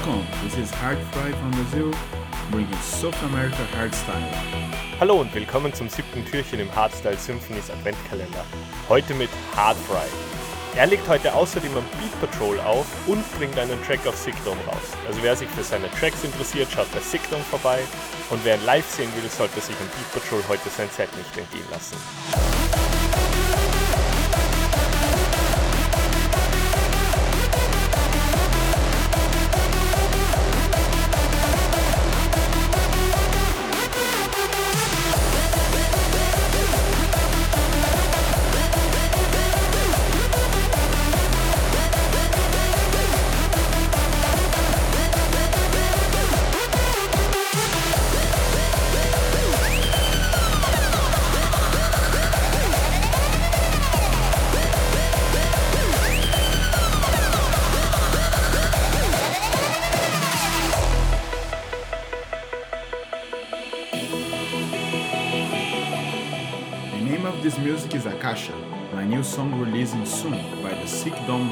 Welcome, this is Hard Fry from Brazil, bringing South America Hardstyle. Hallo und willkommen zum siebten Türchen im Hardstyle Symphonies Adventkalender. Heute mit Hard Fry. Er legt heute außerdem am Beat Patrol auf und bringt einen Track auf Sickdome raus. Also wer sich für seine Tracks interessiert, schaut bei Sickdome vorbei und wer ihn live sehen will, sollte sich am Beat Patrol heute sein Set nicht entgehen lassen.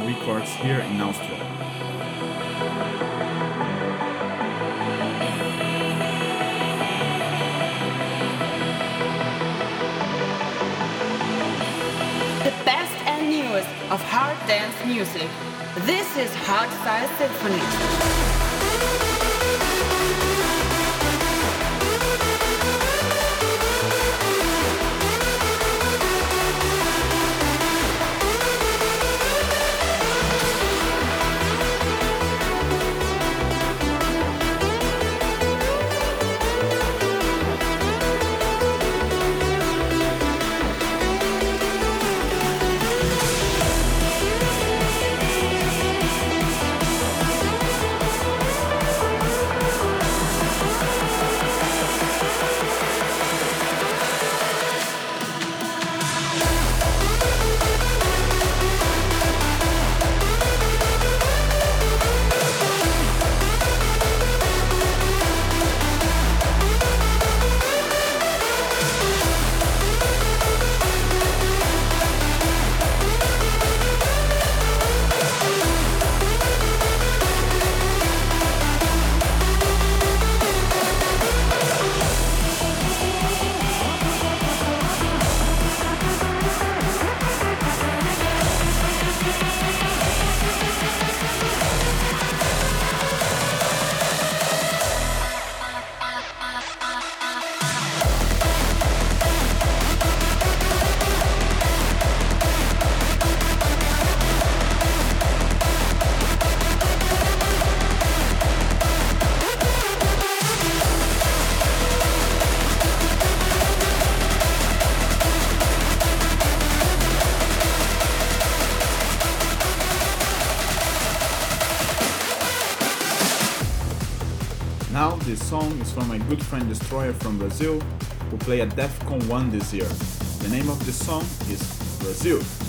Records here in Austria. The best and newest of hard dance music. This is Hardstyle Symphony. Friend Destroyer from Brazil, who play at Defqon.1 this year. The name of the song is Brazil.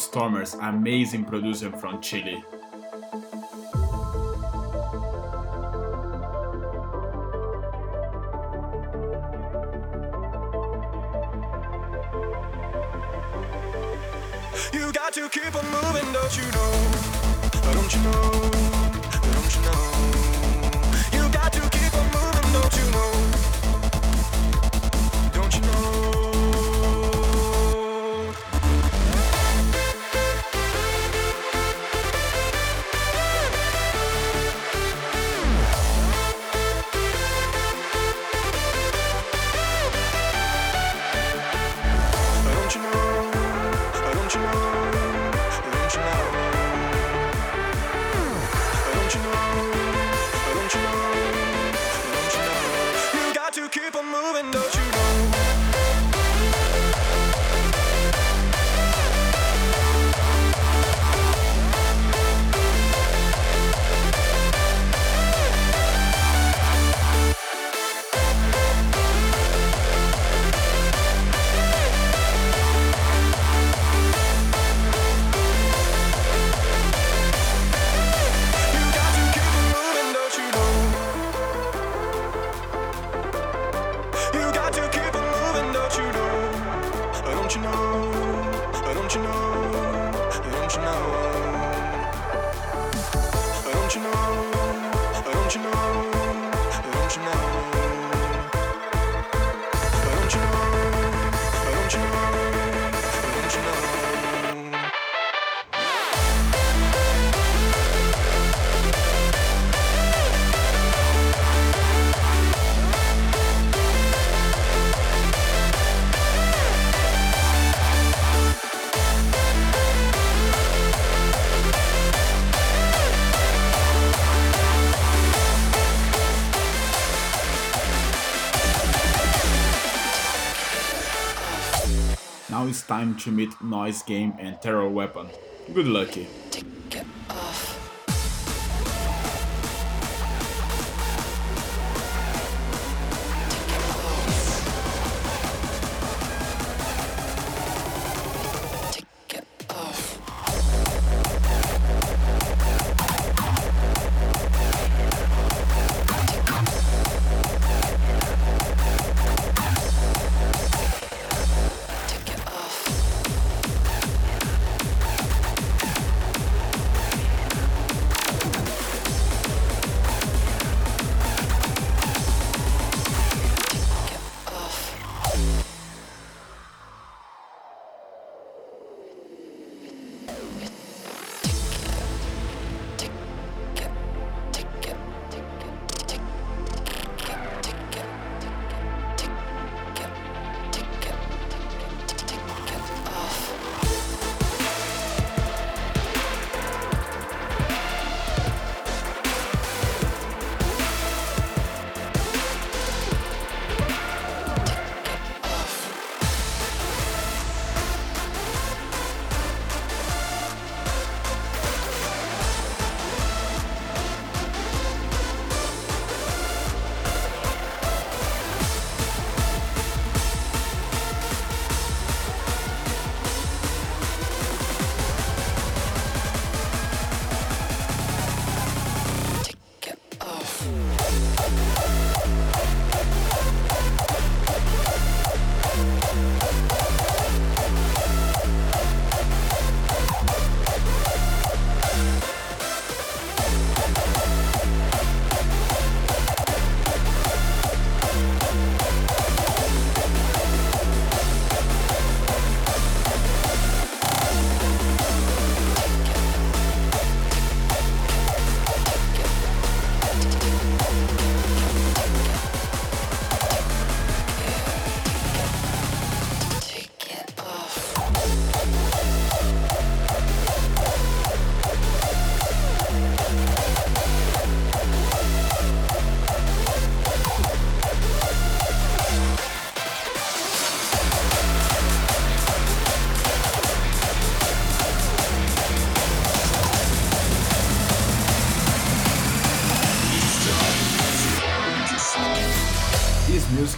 Stormers, amazing producer from Chile. windows. now it's time to meet Noise Game and Terror Weapon. Good luck!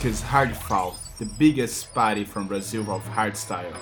Is Hardfall, the biggest party from Brazil of hardstyle.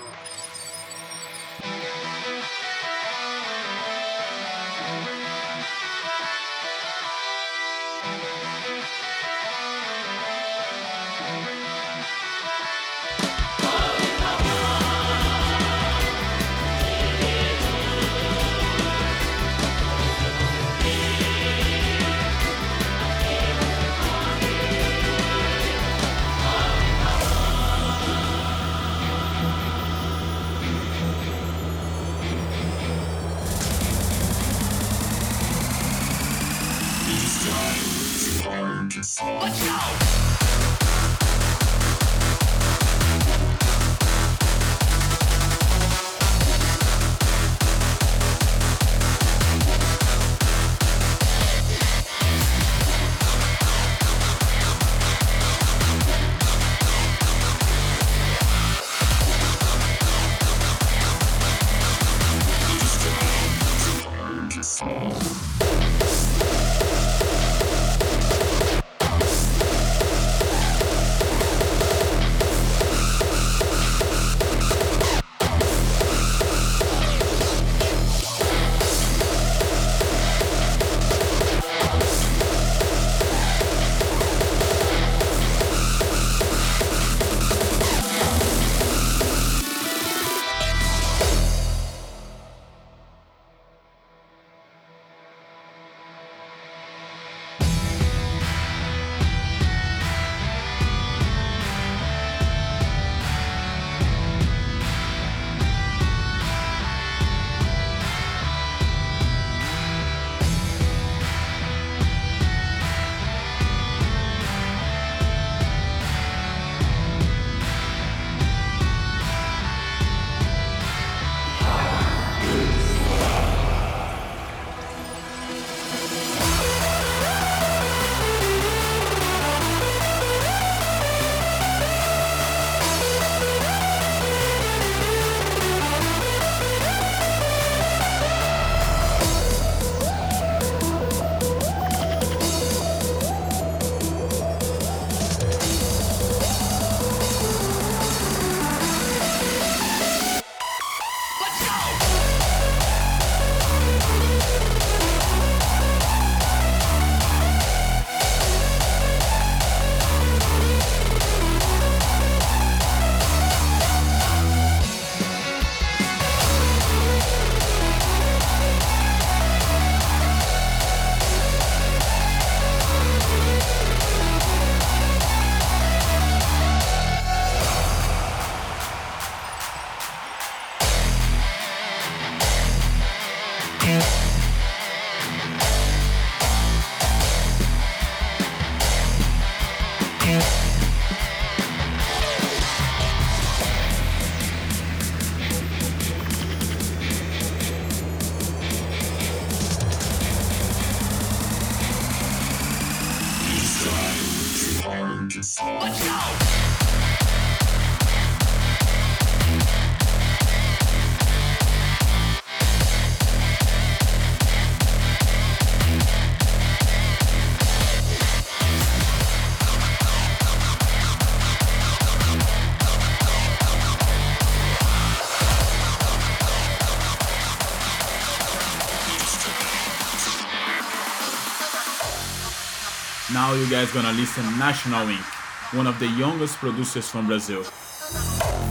Now you guys gonna listen National Inc., one of the youngest producers from Brazil.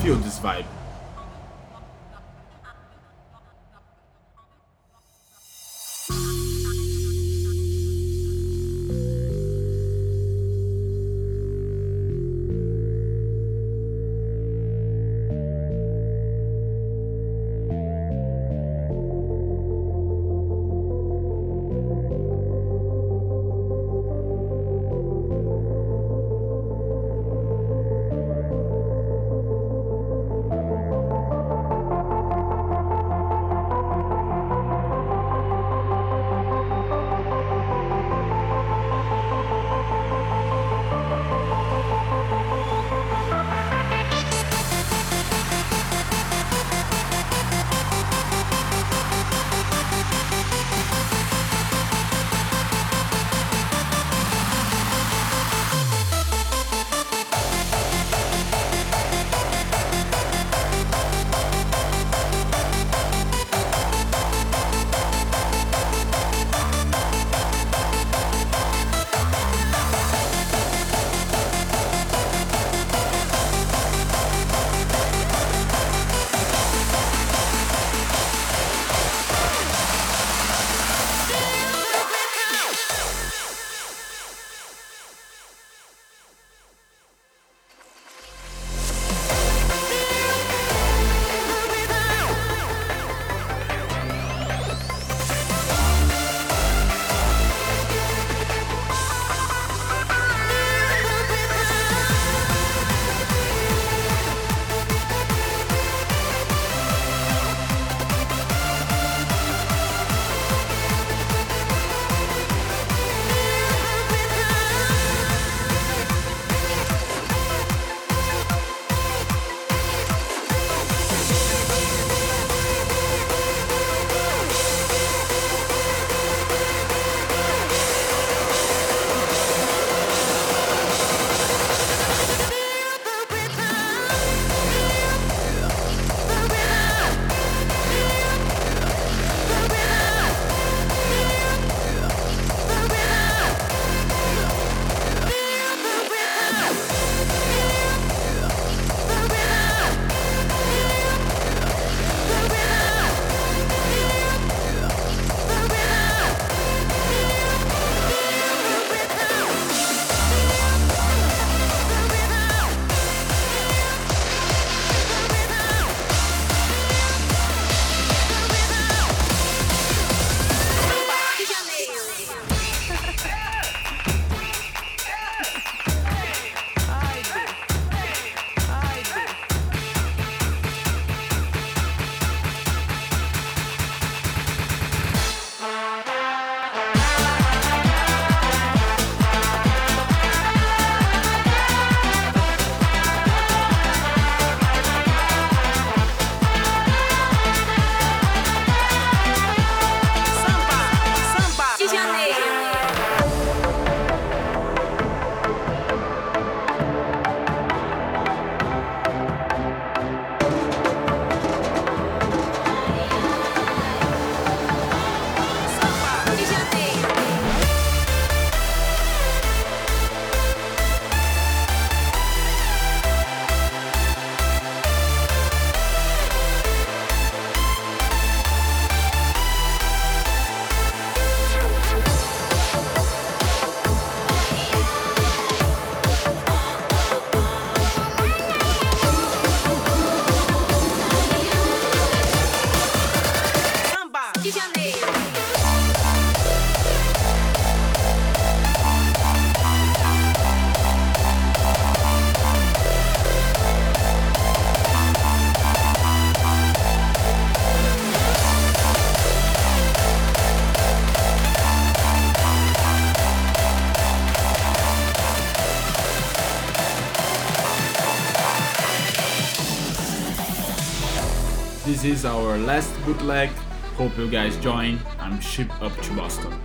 Feel this vibe. This is our last bootleg. Hope you guys join. I'm shipped up to Boston.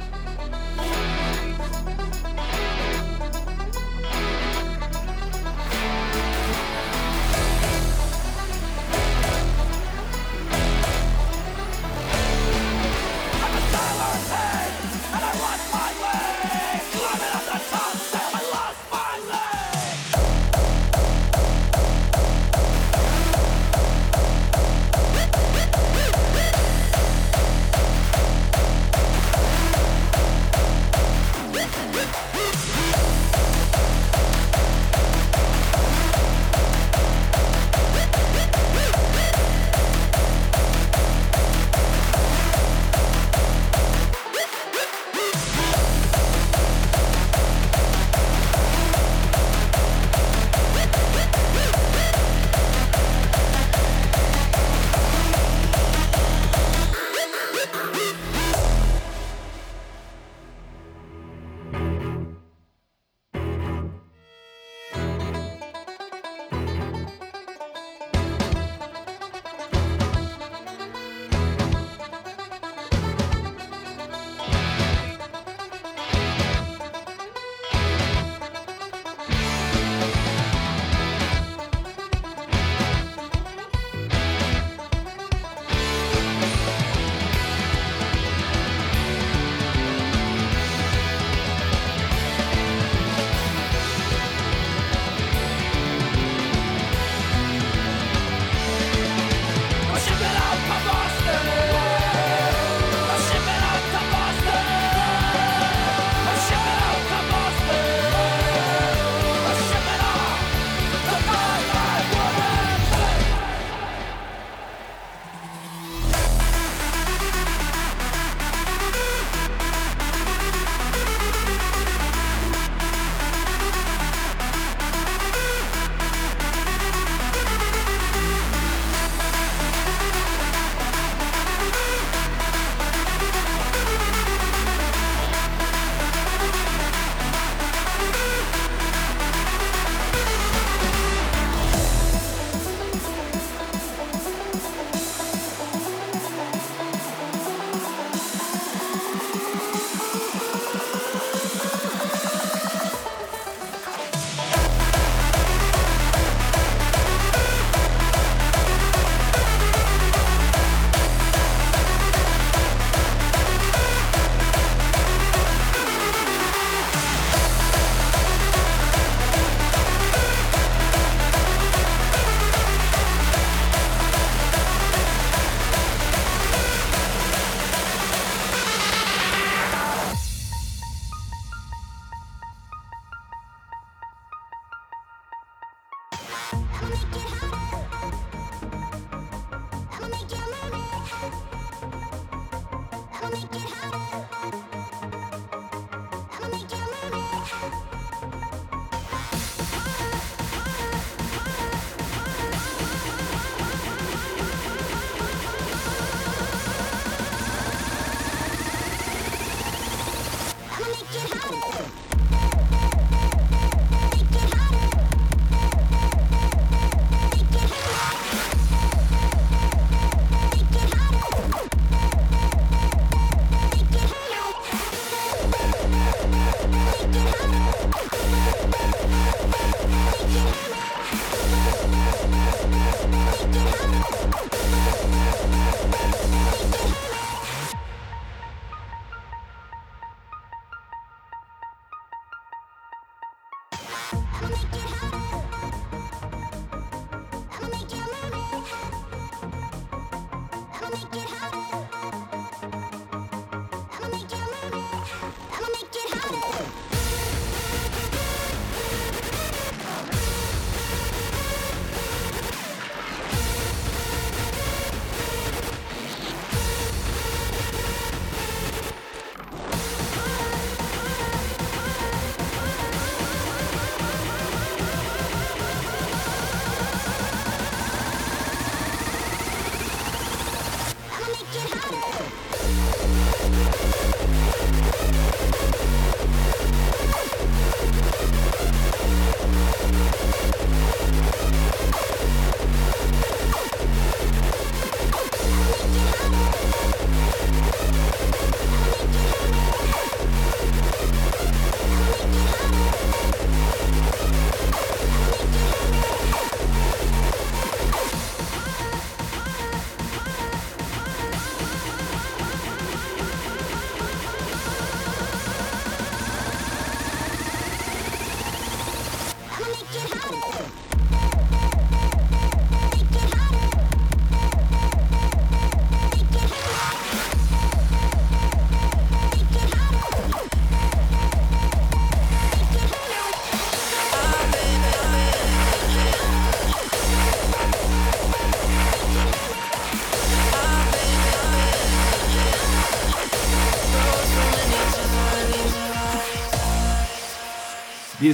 make it hotter.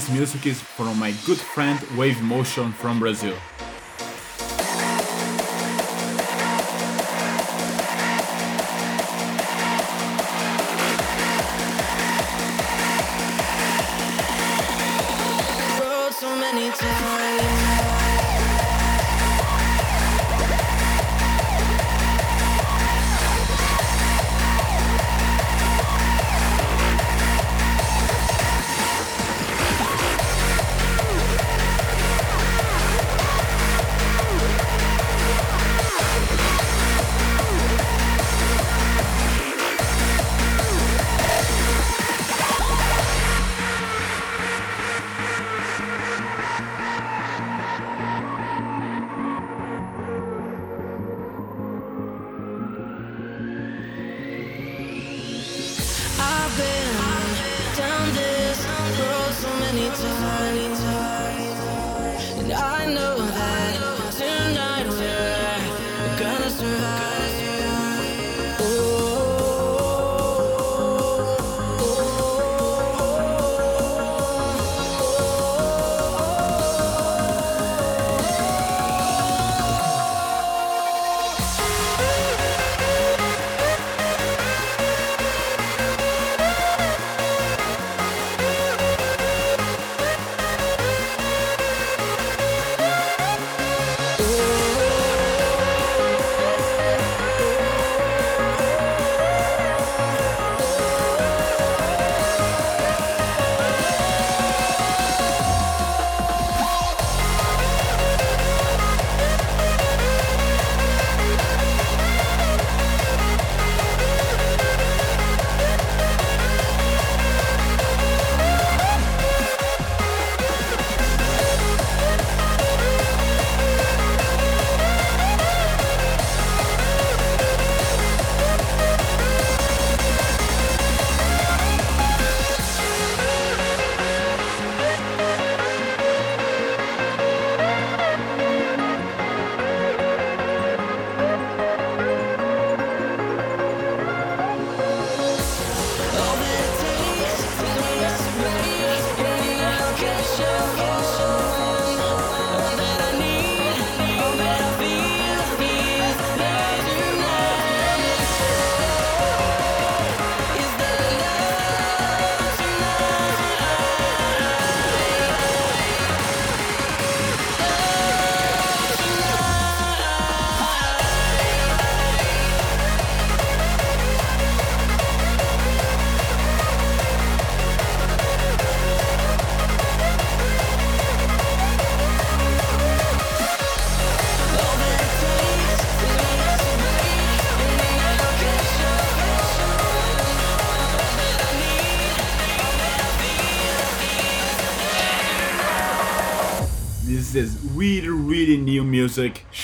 This music is from my good friend Wave Motion from Brazil.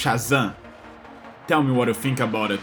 Shazam. Tell me what you think about it.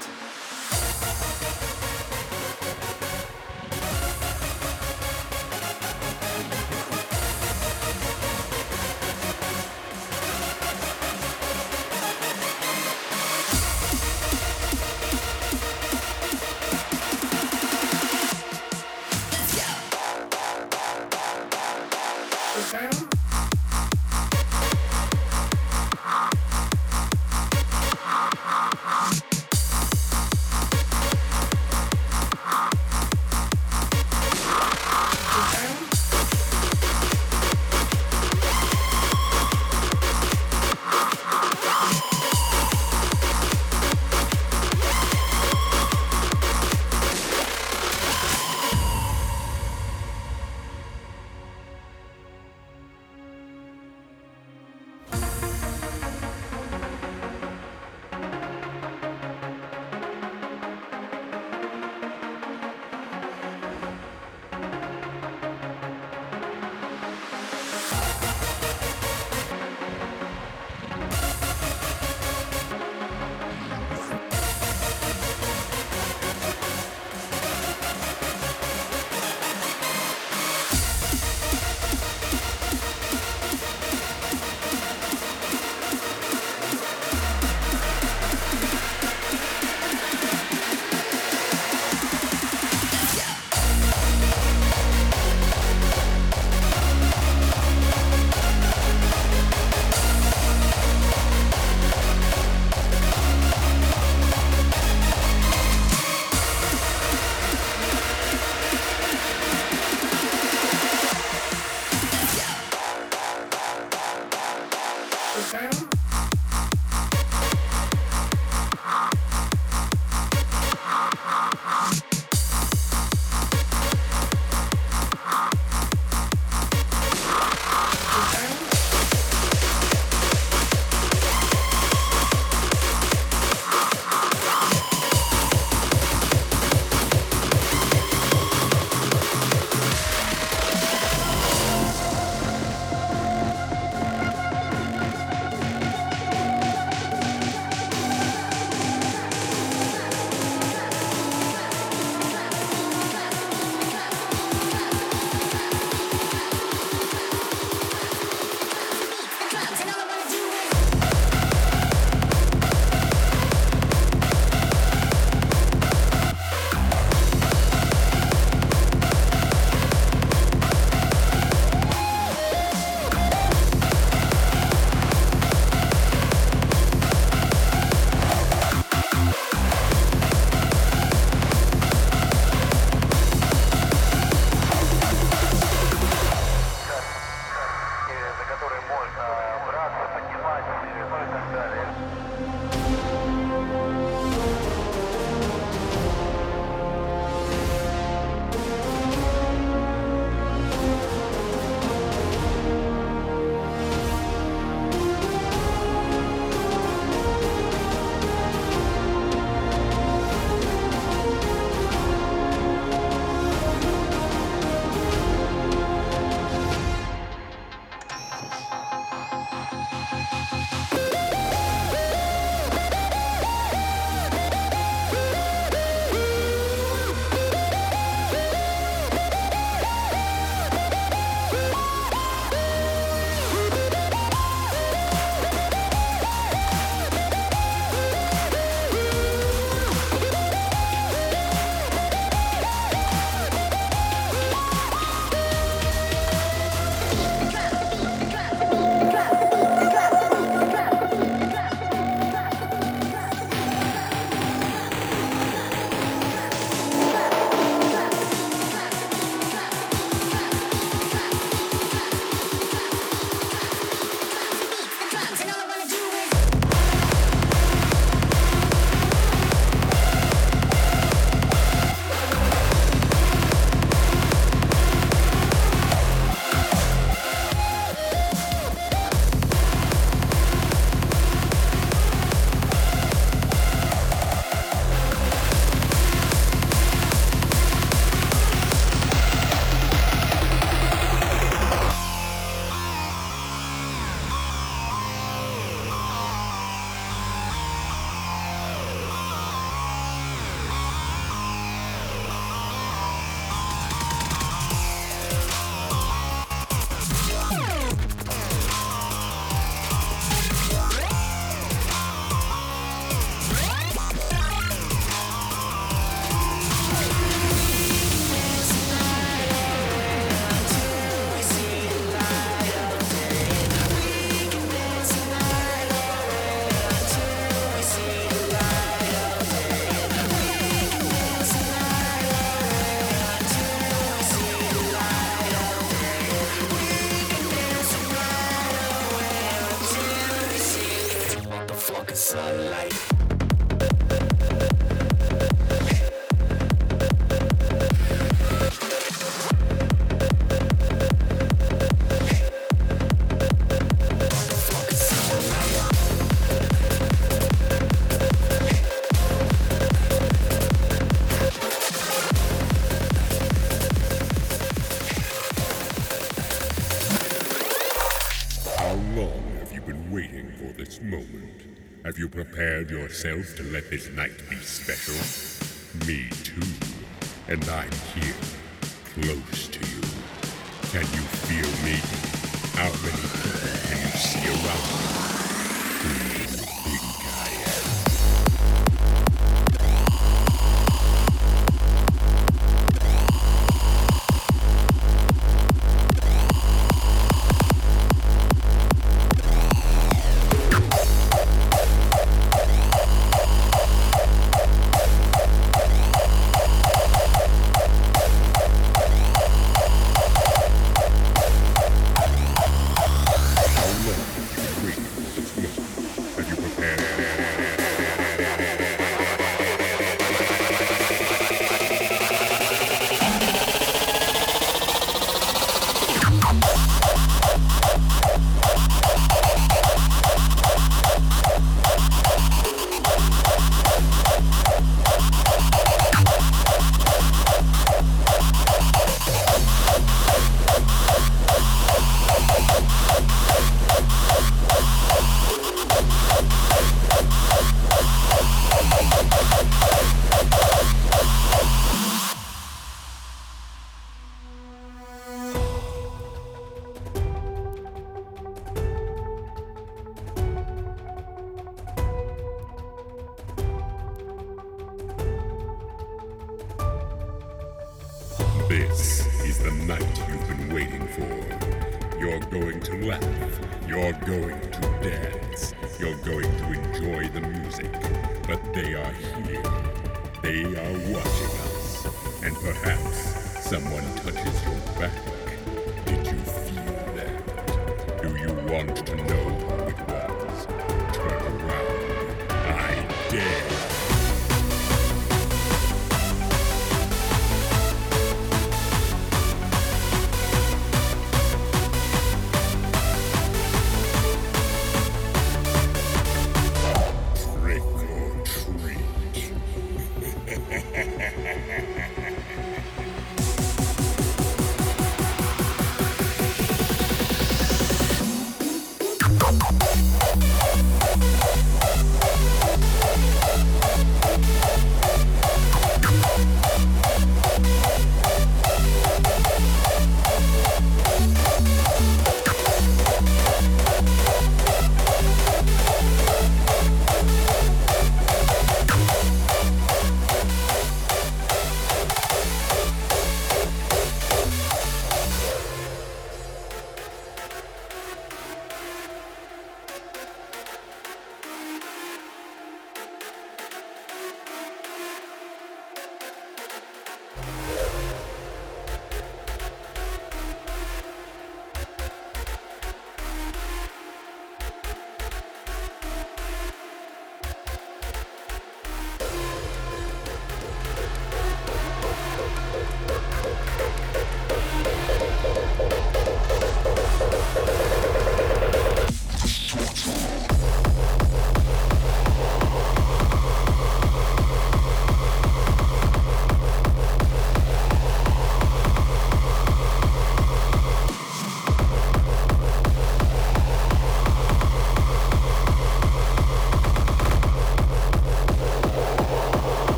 Yourself to let this night be special? Me too. And I'm here, close to you. Can you feel me? How many people can you see around you? This is the night you've been waiting for. You're going to laugh. You're going to dance. You're going to enjoy the music. But they are here. They are watching us. And perhaps someone touches your back.